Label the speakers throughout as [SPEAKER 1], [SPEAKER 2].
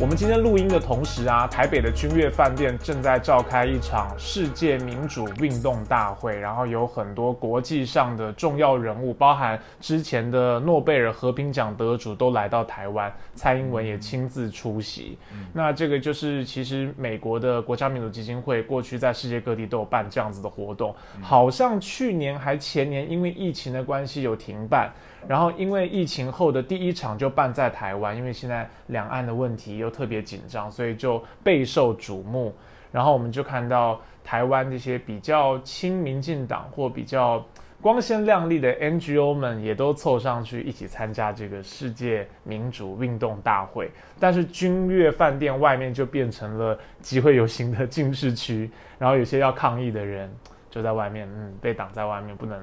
[SPEAKER 1] 我们今天录音的同时啊，台北的君悦饭店正在召开一场世界民主运动大会，然后有很多国际上的重要人物，包含之前的诺贝尔和平奖得主都来到台湾，蔡英文也亲自出席。那这个就是其实美国的国家民主基金会过去在世界各地都有办这样子的活动，好像去年还前年因为疫情的关系有停办。然后，因为疫情后的第一场就办在台湾，因为现在两岸的问题又特别紧张，所以就备受瞩目。然后我们就看到台湾这些比较亲民进党或比较光鲜亮丽的 NGO 们，也都凑上去一起参加这个世界民主运动大会。但是君悦饭店外面就变成了集会游行的禁市区，然后有些要抗议的人就在外面，嗯，被挡在外面，不能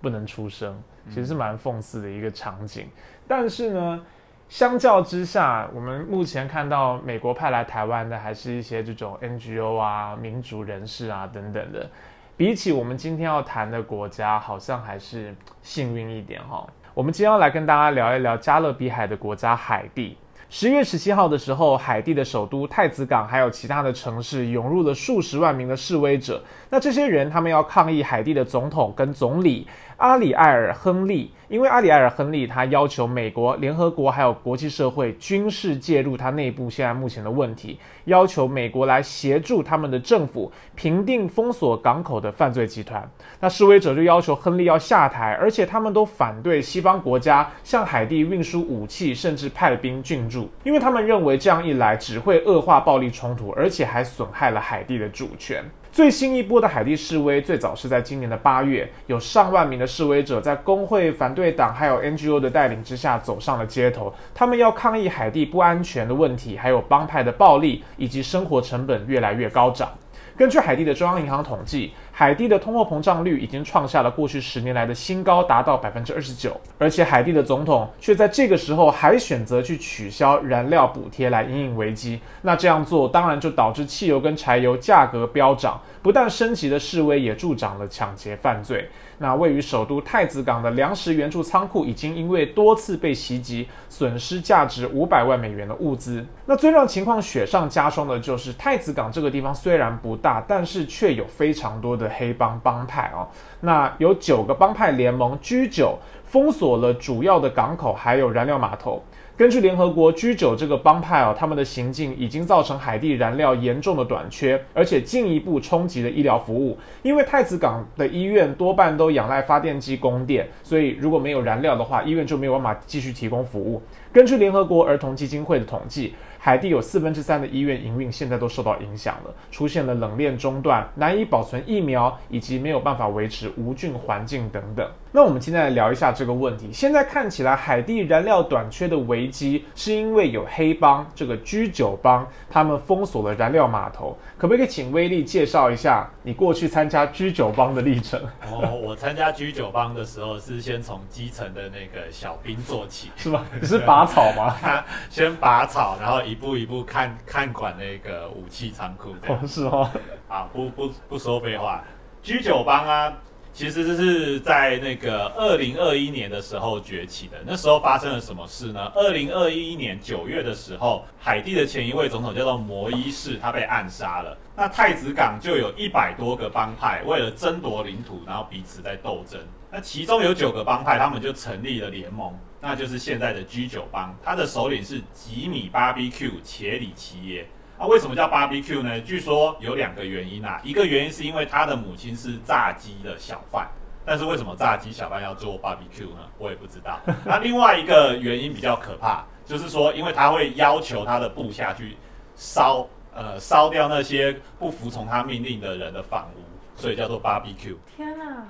[SPEAKER 1] 不能出声。其实是蛮讽刺的一个场景，但是呢，相较之下，我们目前看到美国派来台湾的还是一些这种 NGO 啊、民主人士啊等等的，比起我们今天要谈的国家，好像还是幸运一点哈。我们今天要来跟大家聊一聊加勒比海的国家海地。十月十七号的时候，海地的首都太子港还有其他的城市涌入了数十万名的示威者。那这些人，他们要抗议海地的总统跟总理。阿里埃尔·亨利，因为阿里埃尔·亨利他要求美国、联合国还有国际社会军事介入他内部现在目前的问题，要求美国来协助他们的政府平定封锁港口的犯罪集团。那示威者就要求亨利要下台，而且他们都反对西方国家向海地运输武器，甚至派兵进驻，因为他们认为这样一来只会恶化暴力冲突，而且还损害了海地的主权。最新一波的海地示威，最早是在今年的八月，有上万名的示威者在工会、反对党还有 NGO 的带领之下走上了街头，他们要抗议海地不安全的问题，还有帮派的暴力以及生活成本越来越高涨。根据海地的中央银行统计，海地的通货膨胀率已经创下了过去十年来的新高，达到百分之二十九。而且海地的总统却在这个时候还选择去取消燃料补贴来应应危机。那这样做当然就导致汽油跟柴油价格飙涨，不但升级的示威，也助长了抢劫犯罪。那位于首都太子港的粮食援助仓库已经因为多次被袭击，损失价值五百万美元的物资。那最让情况雪上加霜的就是太子港这个地方虽然不大，但是却有非常多的黑帮帮派哦。那有九个帮派联盟居酒封锁了主要的港口，还有燃料码头。根据联合国 G 九这个帮派哦，他们的行径已经造成海地燃料严重的短缺，而且进一步冲击了医疗服务。因为太子港的医院多半都仰赖发电机供电，所以如果没有燃料的话，医院就没有办法继续提供服务。根据联合国儿童基金会的统计。海地有四分之三的医院营运现在都受到影响了，出现了冷链中断、难以保存疫苗，以及没有办法维持无菌环境等等。那我们今天来聊一下这个问题。现在看起来，海地燃料短缺的危机是因为有黑帮这个居酒帮，他们封锁了燃料码头。可不可以请威力介绍一下你过去参加居酒帮的历程？
[SPEAKER 2] 哦，我参加居酒帮的时候是先从基层的那个小兵做起，
[SPEAKER 1] 是吗？你是拔草吗？
[SPEAKER 2] 先拔草，然后一步一步看看管那个武器仓库。
[SPEAKER 1] 哦，是哦。
[SPEAKER 2] 啊，不不不说废话，居酒帮啊。其实这是在那个二零二一年的时候崛起的。那时候发生了什么事呢？二零二一年九月的时候，海地的前一位总统叫做摩伊士，他被暗杀了。那太子港就有一百多个帮派为了争夺领土，然后彼此在斗争。那其中有九个帮派，他们就成立了联盟，那就是现在的 G 九帮。他的首领是吉米巴比 Q 且里奇耶。那为什么叫巴比 Q 呢？据说有两个原因啊。一个原因是因为他的母亲是炸鸡的小贩，但是为什么炸鸡小贩要做巴比 Q 呢？我也不知道。那另外一个原因比较可怕，就是说，因为他会要求他的部下去烧，呃，烧掉那些不服从他命令的人的房屋，所以叫做巴比 Q。
[SPEAKER 3] 天哪！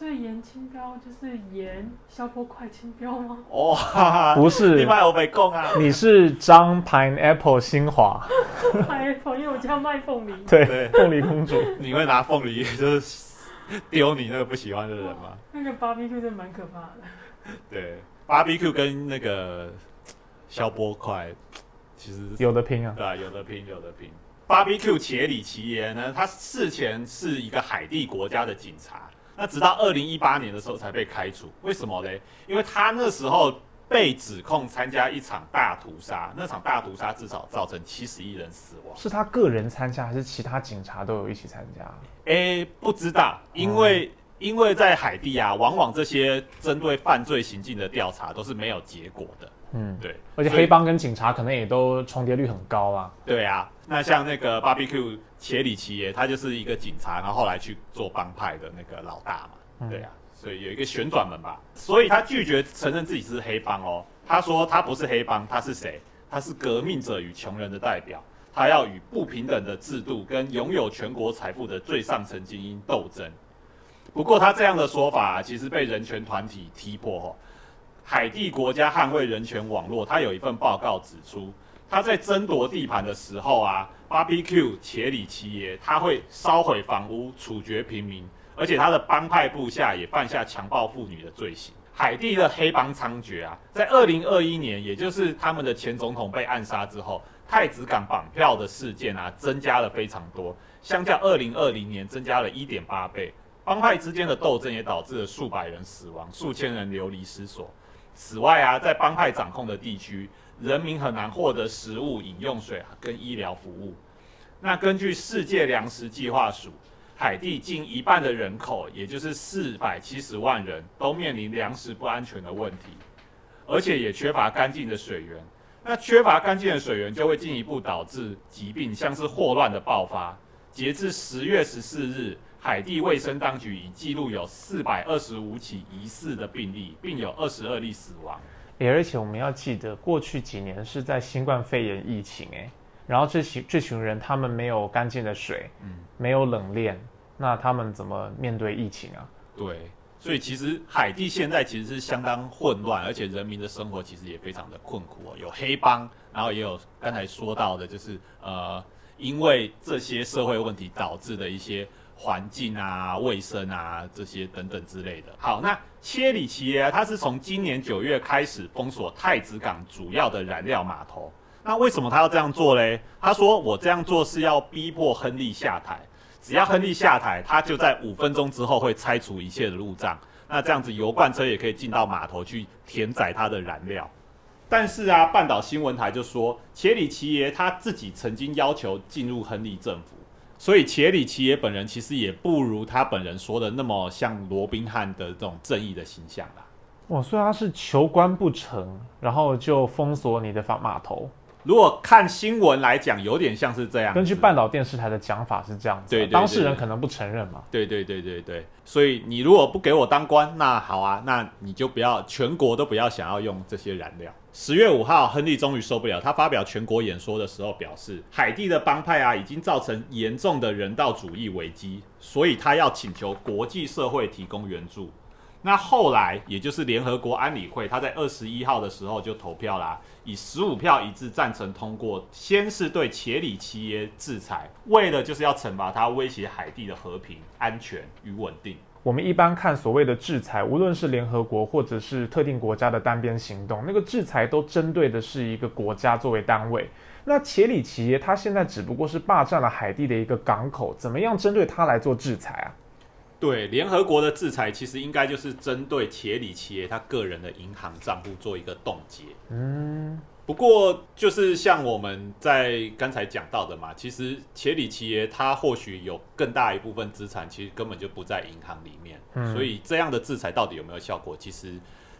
[SPEAKER 3] 所以盐青标就是盐消波快青标吗？
[SPEAKER 2] 哇，
[SPEAKER 1] 不是，
[SPEAKER 2] 你卖我没供啊！
[SPEAKER 1] 你是张 pineapple 新华
[SPEAKER 3] ，pineapple，因为我家卖凤梨。
[SPEAKER 1] 对，凤梨公主，
[SPEAKER 2] 你会拿凤梨就是丢你那个不喜欢的人吗？
[SPEAKER 3] 那个 barbecue 真蛮可怕的。
[SPEAKER 2] 对，barbecue 跟那个消波快其实
[SPEAKER 1] 有的拼啊，
[SPEAKER 2] 对，有的拼，有的拼。barbecue 且里奇耶呢，他事前是一个海地国家的警察。那直到二零一八年的时候才被开除，为什么嘞？因为他那时候被指控参加一场大屠杀，那场大屠杀至少造成七十一人死亡。
[SPEAKER 1] 是他个人参加，还是其他警察都有一起参加？
[SPEAKER 2] 诶，不知道，因为、因为在海地啊，往往这些针对犯罪行径的调查都是没有结果的。
[SPEAKER 1] 嗯，
[SPEAKER 2] 对，
[SPEAKER 1] 而且黑帮跟警察可能也都重叠率很高啊。
[SPEAKER 2] 对啊，那像那个 Barbecue 切里奇耶，他就是一个警察，然后后来去做帮派的那个老大嘛。对啊，所以有一个旋转门吧。所以他拒绝承认自己是黑帮哦。他说他不是黑帮，他是谁？他是革命者与穷人的代表。他要与不平等的制度跟拥有全国财富的最上层精英斗争。不过他这样的说法、啊其实被人权团体踢破哦。海地国家捍卫人权网络，他有一份报告指出，他在争夺地盘的时候啊，BBQ 且里奇耶他会烧毁房屋、处决平民，而且他的帮派部下也犯下强暴妇女的罪行。海地的黑帮猖獗啊，在二零二一年，也就是他们的前总统被暗杀之后，太子港绑票的事件啊，增加了非常多，相较二零二零年增加了一点八倍。帮派之间的斗争也导致了数百人死亡，数千人流离失所。此外啊，在帮派掌控的地区，人民很难获得食物、饮用水跟医疗服务。那根据世界粮食计划署，海地近一半的人口，也就是四百七十万人，都面临粮食不安全的问题，而且也缺乏干净的水源。那缺乏干净的水源，就会进一步导致疾病，像是霍乱的爆发。截至十月十四日，海地卫生当局已记录有四百二十五起疑似的病例，并有二十二例死亡。
[SPEAKER 1] 诶而且我们要记得，过去几年是在新冠肺炎疫情，诶，然后这群这群人他们没有干净的水，
[SPEAKER 2] 嗯，
[SPEAKER 1] 没有冷链，那他们怎么面对疫情啊？
[SPEAKER 2] 对，所以其实海地现在其实是相当混乱，而且人民的生活其实也非常的困苦哦。有黑帮，然后也有刚才说到的，就是呃，因为这些社会问题导致的一些环境啊、卫生啊这些等等之类的。好，那切里奇耶他是从今年九月开始封锁太子港主要的燃料码头。那为什么他要这样做嘞？他说我这样做是要逼迫亨利下台。只要亨利下台，他就在五分钟之后会拆除一切的路障。那这样子，油罐车也可以进到码头去填载它的燃料。但是啊，半岛新闻台就说，切里奇耶他自己曾经要求进入亨利政府，所以切里奇也本人其实也不如他本人说的那么像罗宾汉的这种正义的形象啦。
[SPEAKER 1] 哇，所以他是求官不成，然后就封锁你的法码头。
[SPEAKER 2] 如果看新闻来讲，有点像是这样。
[SPEAKER 1] 根据半岛电视台的讲法是这样子啊，
[SPEAKER 2] 对对对
[SPEAKER 1] 当事人可能不承认嘛。
[SPEAKER 2] 对对对对对，所以你如果不给我当官，那好啊，那你就不要全国都不要想要用这些燃料。十月五号，亨利终于受不了，他发表全国演说的时候表示，海地的帮派啊已经造成严重的人道主义危机，所以他要请求国际社会提供援助。那后来，也就是联合国安理会，他在二十一号的时候就投票啦，以十五票一致赞成通过，先是对切里奇耶制裁，为了就是要惩罚他威胁海地的和平、安全与稳定。
[SPEAKER 1] 我们一般看所谓的制裁，无论是联合国或者是特定国家的单边行动，那个制裁都针对的是一个国家作为单位。那切里奇耶他现在只不过是霸占了海地的一个港口，怎么样针对他来做制裁啊？
[SPEAKER 2] 对联合国的制裁，其实应该就是针对切里奇耶他个人的银行账户做一个冻结。
[SPEAKER 1] 嗯，
[SPEAKER 2] 不过，就是像我们在刚才讲到的嘛，其实切里奇耶他或许有更大一部分资产，其实根本就不在银行里面，
[SPEAKER 1] 嗯
[SPEAKER 2] 所以这样的制裁到底有没有效果，其实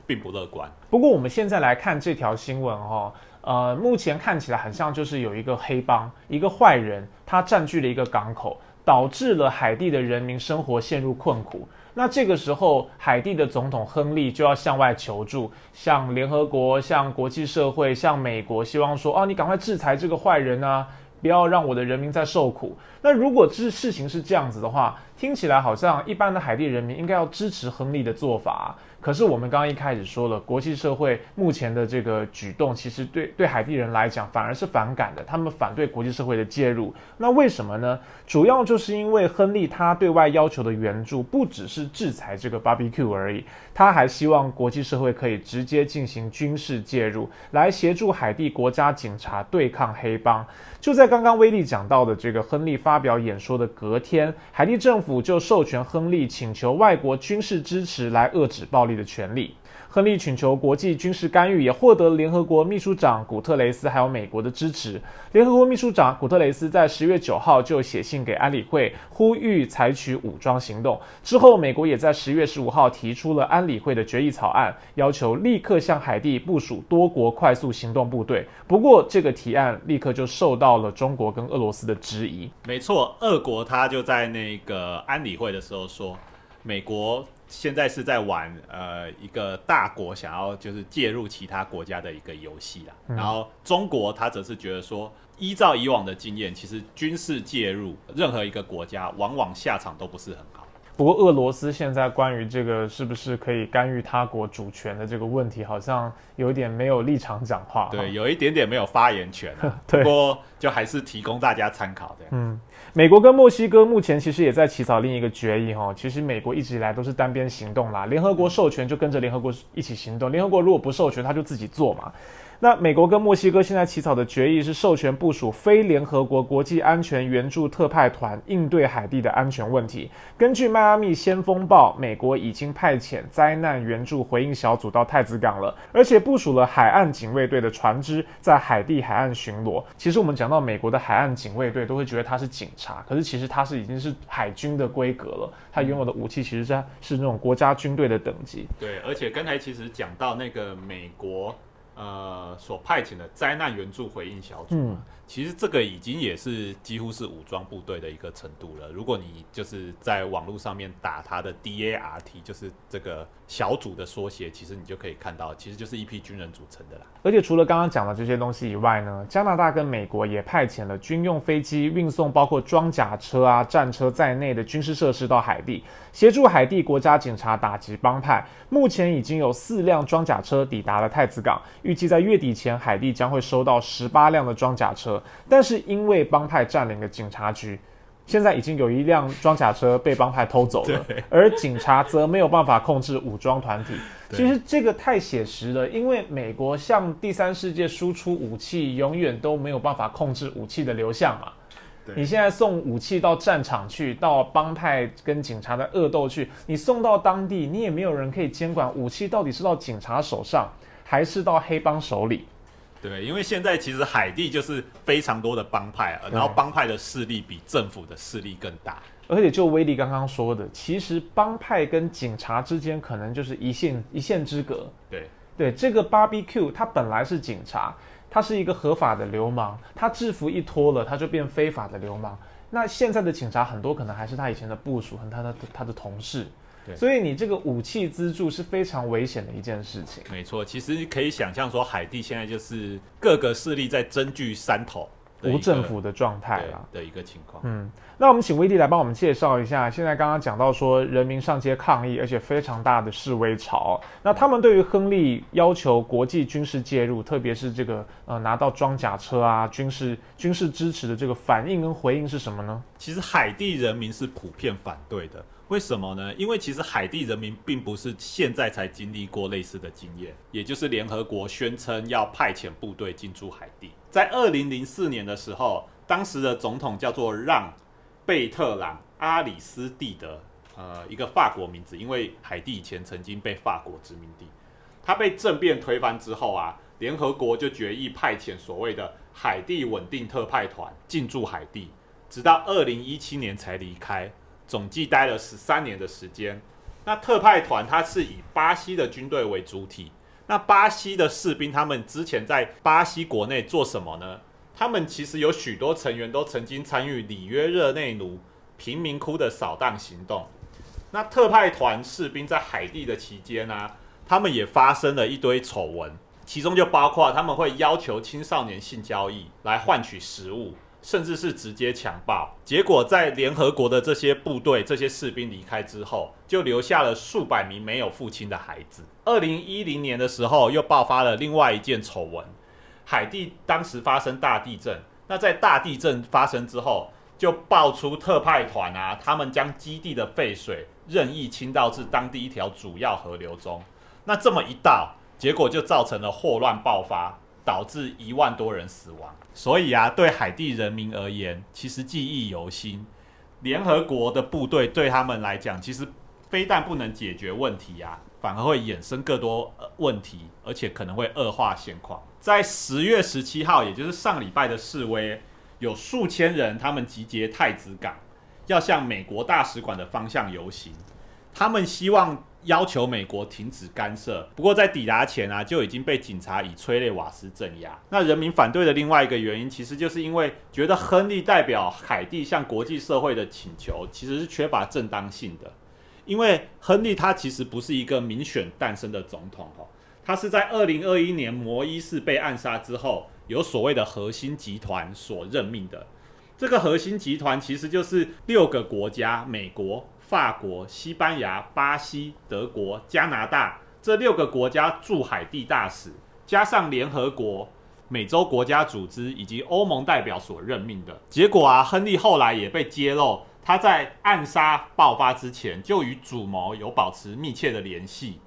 [SPEAKER 2] 并不乐观。
[SPEAKER 1] 不过我们现在来看这条新闻哦，呃，目前看起来很像就是有一个黑帮，一个坏人，他占据了一个港口，导致了海地的人民生活陷入困苦。那这个时候，海地的总统亨利就要向外求助，向联合国、向国际社会、向美国，希望说，哦，你赶快制裁这个坏人啊，不要让我的人民再受苦。那如果这事情是这样子的话，听起来好像一般的海地人民应该要支持亨利的做法、可是我们刚刚一开始说了，国际社会目前的这个举动，其实对对海地人来讲反而是反感的，他们反对国际社会的介入。那为什么呢？主要就是因为亨利他对外要求的援助不只是制裁这个 BBQ 而已，他还希望国际社会可以直接进行军事介入，来协助海地国家警察对抗黑帮。就在刚刚威利讲到的这个亨利发表演说的隔天，海地政府就授权亨利请求外国军事支持来遏制暴力的权利。亨利请求国际军事干预，也获得联合国秘书长古特雷斯还有美国的支持。联合国秘书长古特雷斯在十月九号就写信给安理会，呼吁采取武装行动。之后，美国也在十月十五号提出了安理会的决议草案，要求立刻向海地部署多国快速行动部队。不过，这个提案立刻就受到了中国跟俄罗斯的质疑。
[SPEAKER 2] 没错，俄国他就在那个安理会的时候说，美国现在是在玩呃一个大国想要就是介入其他国家的一个游戏啦。然后中国他则是觉得说，依照以往的经验，其实军事介入任何一个国家，往往下场都不是很好。
[SPEAKER 1] 不过，俄罗斯现在关于这个是不是可以干预他国主权的这个问题，好像有点没有立场讲话。
[SPEAKER 2] 对，有一点点没有发言权啊。
[SPEAKER 1] 对
[SPEAKER 2] 不过就还是提供大家参考的。
[SPEAKER 1] 嗯，美国跟墨西哥目前其实也在起草另一个决议哈。其实美国一直以来都是单边行动啦，联合国授权就跟着联合国一起行动，联合国如果不授权，他就自己做嘛。那美国跟墨西哥现在起草的决议是授权部署非联合国国际安全援助特派团应对海地的安全问题。根据迈阿密先锋报，美国已经派遣灾难援助回应小组到太子港了，而且部署了海岸警卫队的船只在海地海岸巡逻。其实我们讲到美国的海岸警卫队，都会觉得它是警察，可是其实它是已经是海军的规格了，它拥有的武器其实是是那种国家军队的等级。
[SPEAKER 2] 对，而且刚才其实讲到那个美国呃所派遣的灾难援助回应小组嘛，其实这个已经也是几乎是武装部队的一个程度了。如果你就是在网络上面打它的 DART，就是这个小组的缩写，其实你就可以看到，其实就是一批军人组成的啦。
[SPEAKER 1] 而且除了刚刚讲的这些东西以外呢，加拿大跟美国也派遣了军用飞机运送包括装甲车啊、战车在内的军事设施到海地，协助海地国家警察打击帮派。目前已经有四辆装甲车抵达了太子港，预计在月底前，海地将会收到十八辆的装甲车。但是因为帮派占领了警察局，现在已经有一辆装甲车被帮派偷走了，而警察则没有办法控制武装团体。其实这个太写实了，因为美国向第三世界输出武器，永远都没有办法控制武器的流向嘛。你现在送武器到战场去，到帮派跟警察的恶斗去，你送到当地，你也没有人可以监管武器到底是到警察手上，还是到黑帮手里。
[SPEAKER 2] 对，因为现在其实海地就是非常多的帮派，然后帮派的势力比政府的势力更大。
[SPEAKER 1] 而且就威利刚刚说的，其实帮派跟警察之间可能就是一线一线之隔。
[SPEAKER 2] 对
[SPEAKER 1] 对，这个 Barbecue 他本来是警察，他是一个合法的流氓，他制服一脱了，他就变非法的流氓。那现在的警察很多可能还是他以前的部署和他的他的同事。所以你这个武器资助是非常危险的一件事情。
[SPEAKER 2] 没错，其实可以想象说，海地现在就是各个势力在争据山头。
[SPEAKER 1] 无政府的状态啦
[SPEAKER 2] 的一个情况。
[SPEAKER 1] 嗯，那我们请威利来帮我们介绍一下，现在刚刚讲到说人民上街抗议，而且非常大的示威潮。那他们对于亨利要求国际军事介入，特别是这个呃拿到装甲车啊、军事军事支持的这个反应跟回应是什么呢？
[SPEAKER 2] 其实海地人民是普遍反对的。为什么呢？因为其实海地人民并不是现在才经历过类似的经验，也就是联合国宣称要派遣部队进驻海地。在二零零四年的时候，当时的总统叫做让贝特朗阿里斯蒂德，呃，一个法国名字，因为海地以前曾经被法国殖民地。他被政变推翻之后啊，联合国就决议派遣所谓的海地稳定特派团进驻海地，直到二零一七年才离开。总计待了十三年的时间。那特派团它是以巴西的军队为主体。那巴西的士兵他们之前在巴西国内做什么呢？他们其实有许多成员都曾经参与里约热内卢贫民窟的扫荡行动。那特派团士兵在海地的期间呢，他们也发生了一堆丑闻，其中就包括他们会要求青少年性交易来换取食物。甚至是直接强暴，结果在联合国的这些部队、这些士兵离开之后，就留下了数百名没有父亲的孩子。二零一零年的时候，又爆发了另外一件丑闻，海地当时发生大地震。那在大地震发生之后，就爆出特派团啊，他们将基地的废水任意倾倒至当地一条主要河流中。那这么一倒，结果就造成了霍乱爆发。导致一万多人死亡，所以啊，对海地人民而言，其实记忆犹新。联合国的部队对他们来讲，其实非但不能解决问题啊，反而会衍生更多问题，而且可能会恶化现况。在十月十七号，也就是上礼拜的示威，有数千人他们集结太子港，要向美国大使馆的方向游行，他们希望。要求美国停止干涉，不过在抵达前啊，就已经被警察以催泪瓦斯镇压。那人民反对的另外一个原因，其实就是因为觉得亨利代表海地向国际社会的请求，其实是缺乏正当性的。因为亨利他其实不是一个民选诞生的总统哦，他是在二零二一年摩伊士被暗杀之后，由所谓的核心集团所任命的。这个核心集团其实就是六个国家，美国。法国、西班牙、巴西、德国、加拿大这六个国家驻海地大使，加上联合国、美洲国家组织以及欧盟代表所任命的结果啊，亨利后来也被揭露，他在暗杀爆发之前就与主谋有保持密切的联系。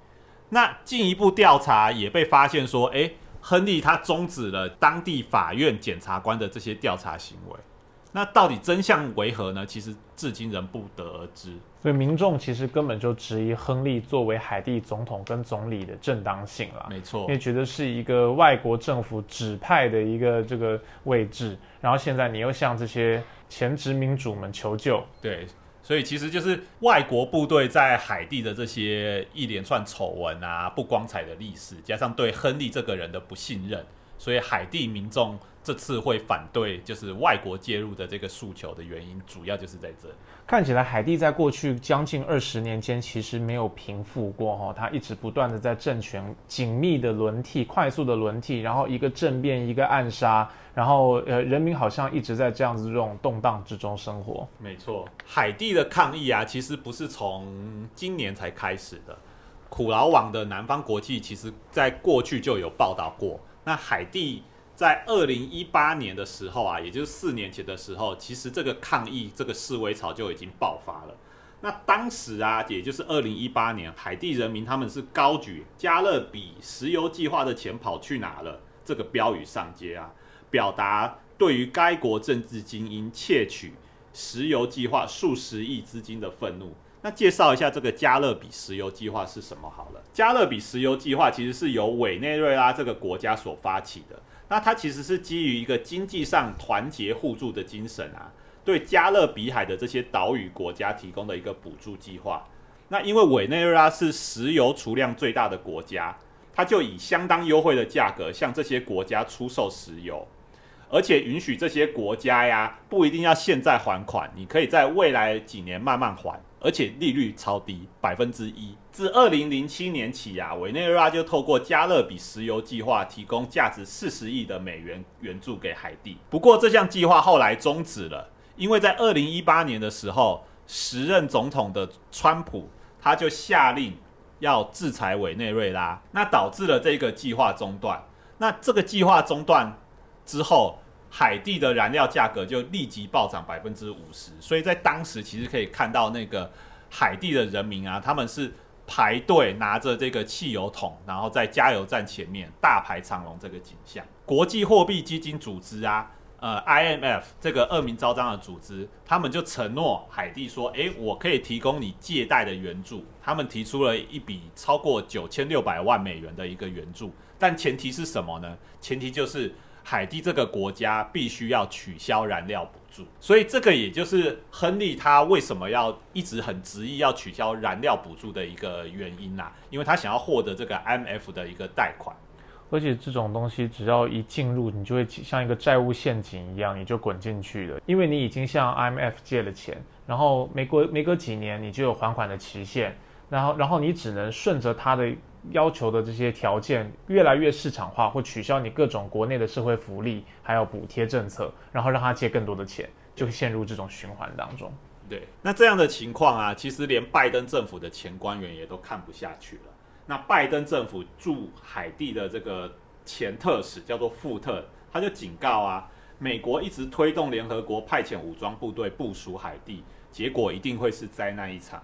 [SPEAKER 2] 那进一步调查也被发现说，诶，亨利他终止了当地法院检察官的这些调查行为。那到底真相为何呢？其实至今仍不得而知。
[SPEAKER 1] 所以民众其实根本就质疑亨利作为海地总统跟总理的正当性了。
[SPEAKER 2] 没错，
[SPEAKER 1] 因为觉得是一个外国政府指派的一个这个位置，然后现在你又向这些前殖民主们求救。
[SPEAKER 2] 对，所以其实就是外国部队在海地的这些一连串丑闻啊、不光彩的历史，加上对亨利这个人的不信任，所以海地民众。这次会反对就是外国介入的这个诉求的原因，主要就是在这里。
[SPEAKER 1] 看起来海地在过去将近二十年间，其实没有平复过哈，它一直不断的在政权紧密的轮替、快速的轮替，然后一个政变一个暗杀，然后呃，人民好像一直在这样子这种动荡之中生活。
[SPEAKER 2] 没错，海地的抗议啊，其实不是从今年才开始的。苦劳网的南方国际其实在过去就有报道过，那海地。在二零一八年的时候啊，也就是四年前的时候，其实这个抗议、这个示威潮就已经爆发了。那当时啊，也就是二零一八年，海地人民他们是高举“加勒比石油计划的钱跑去哪了”这个标语上街啊，表达对于该国政治精英窃取石油计划数十亿资金的愤怒。那介绍一下这个加勒比石油计划是什么好了。加勒比石油计划其实是由委内瑞拉这个国家所发起的。那它其实是基于一个经济上团结互助的精神啊，对加勒比海的这些岛屿国家提供的一个补助计划。那因为委内瑞拉是石油储量最大的国家，它就以相当优惠的价格向这些国家出售石油，而且允许这些国家呀不一定要现在还款，你可以在未来几年慢慢还。而且利率超低，百分之一。自二零零七年起呀，委内瑞拉就透过加勒比石油计划提供价值四十亿的美元援助给海地。不过这项计划后来终止了，因为在二零一八年的时候，时任总统的川普他就下令要制裁委内瑞拉，那导致了这个计划中断。那这个计划中断之后。海地的燃料价格就立即暴涨百分之五十，所以在当时其实可以看到那个海地的人民啊，他们是排队拿着这个汽油桶，然后在加油站前面大排长龙这个景象。国际货币基金组织啊，呃，IMF 这个恶名昭彰的组织，他们就承诺海地说，诶，我可以提供你借贷的援助。他们提出了一笔超过九千六百万美元的一个援助，但前提是什么呢？前提就是。海地这个国家必须要取消燃料所以这个也就是亨利他为什么要一直很执意要取消燃料补助的一个原因呐，因为他想要获得这个 IMF 的一个贷款，
[SPEAKER 1] 而且这种东西只要一进入，你就会像一个债务陷阱一样，你就滚进去了，因为你已经向 IMF 借了钱，然后没过没隔几年，你就有还款的期限，然后然后你只能顺着他的。要求的这些条件越来越市场化，或取消你各种国内的社会福利，还有补贴政策，然后让他借更多的钱，就陷入这种循环当中。
[SPEAKER 2] 对，那这样的情况啊，其实连拜登政府的前官员也都看不下去了。那拜登政府驻海地的这个前特使叫做富特，他就警告啊，美国一直推动联合国派遣武装部队部署海地，结果一定会是灾难一场。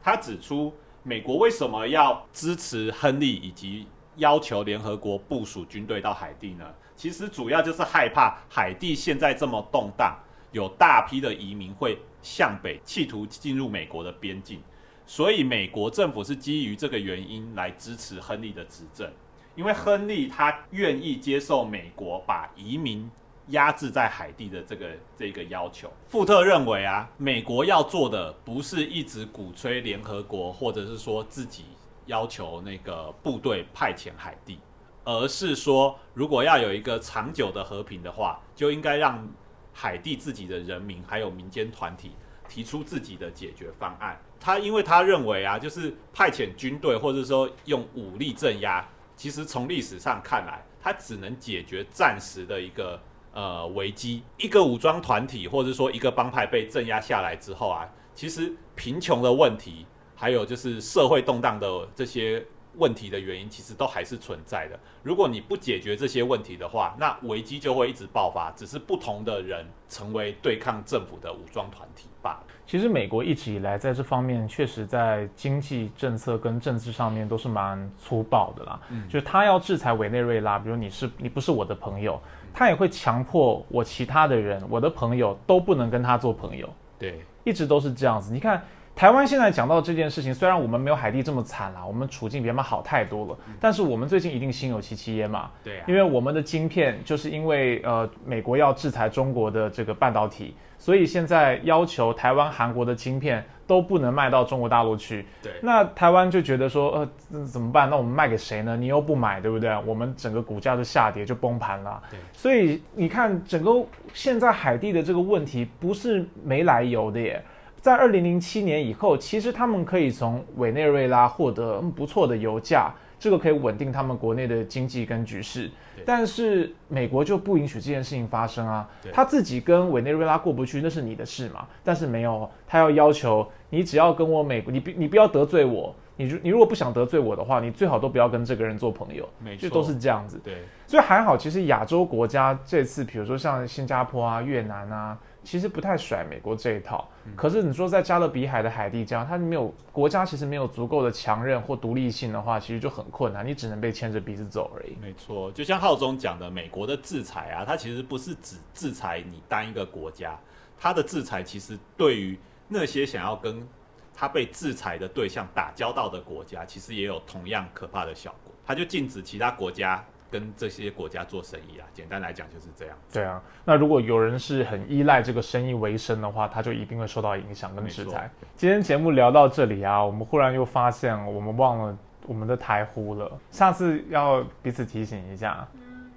[SPEAKER 2] 他指出。美国为什么要支持亨利以及要求联合国部署军队到海地呢？其实主要就是害怕海地现在这么动荡，有大批的移民会向北，企图进入美国的边境，所以美国政府是基于这个原因来支持亨利的执政，因为亨利他愿意接受美国把移民压制在海地的这个这个要求。富特认为啊，美国要做的不是一直鼓吹联合国，或者是说自己要求那个部队派遣海地，而是说如果要有一个长久的和平的话，就应该让海地自己的人民还有民间团体提出自己的解决方案。他因为他认为啊，就是派遣军队或者说用武力镇压，其实从历史上看来，它只能解决暂时的一个呃危机。一个武装团体或者说一个帮派被镇压下来之后啊，其实贫穷的问题，还有就是社会动荡的这些问题的原因，其实都还是存在的。如果你不解决这些问题的话，那危机就会一直爆发，只是不同的人成为对抗政府的武装团体罢了。
[SPEAKER 1] 其实美国一直以来在这方面，确实在经济政策跟政治上面都是蛮粗暴的啦。
[SPEAKER 2] 嗯
[SPEAKER 1] 就是他要制裁委内瑞拉，比如你是你不是我的朋友，他也会强迫我其他的人，我的朋友都不能跟他做朋友，
[SPEAKER 2] 对，
[SPEAKER 1] 一直都是这样子。你看台湾现在讲到这件事情，虽然我们没有海地这么惨啦，我们处境比他们好太多了，但是我们最近一定心有戚戚焉嘛。
[SPEAKER 2] 对啊
[SPEAKER 1] 因为我们的晶片就是因为呃美国要制裁中国的这个半导体，所以现在要求台湾、韩国的晶片都不能卖到中国大陆去。
[SPEAKER 2] 对
[SPEAKER 1] 那台湾就觉得说，呃，这怎么办？那我们卖给谁呢？你又不买，对不对？我们整个股价就下跌，就崩盘了。
[SPEAKER 2] 对
[SPEAKER 1] 所以你看，整个现在海地的这个问题不是没来由的耶。在二零零七年以后，其实他们可以从委内瑞拉获得嗯不错的油价，这个可以稳定他们国内的经济跟局势。但是美国就不允许这件事情发生啊，他自己跟委内瑞拉过不去，那是你的事嘛。但是没有，他要要求你只要跟我美国，你不你不要得罪我，你如你如果不想得罪我的话，你最好都不要跟这个人做朋友，就都是这样子。
[SPEAKER 2] 对。
[SPEAKER 1] 所以还好，其实亚洲国家这次，比如说像新加坡啊、越南啊，其实不太甩美国这一套。可是你说在加勒比海的海地这样，它没有国家其实没有足够的强韧或独立性的话，其实就很困难，你只能被牵着鼻子走而已。
[SPEAKER 2] 没错，就像浩中讲的，美国的制裁啊，它其实不是只制裁你单一个国家，它的制裁其实对于那些想要跟它被制裁的对象打交道的国家，其实也有同样可怕的效果。它就禁止其他国家跟这些国家做生意啊。简单来讲就是这样。
[SPEAKER 1] 对啊，那如果有人是很依赖这个生意为生的话，他就一定会受到影响跟制
[SPEAKER 2] 没
[SPEAKER 1] 裁。今天节目聊到这里啊，我们忽然又发现我们忘了我们的台呼了，下次要彼此提醒一下。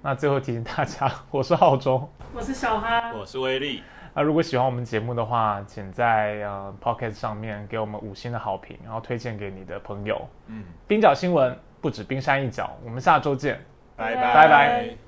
[SPEAKER 1] 那最后提醒大家，我是浩中。
[SPEAKER 3] 我是小哈，
[SPEAKER 2] 我是威力，
[SPEAKER 1] 那如果喜欢我们节目的话，请在呃 Pocket 上面给我们五星的好评，然后推荐给你的朋友。
[SPEAKER 2] 嗯，
[SPEAKER 1] 冰角新闻不止冰山一角，我们下周见。
[SPEAKER 2] 拜
[SPEAKER 3] 拜。
[SPEAKER 1] 拜拜。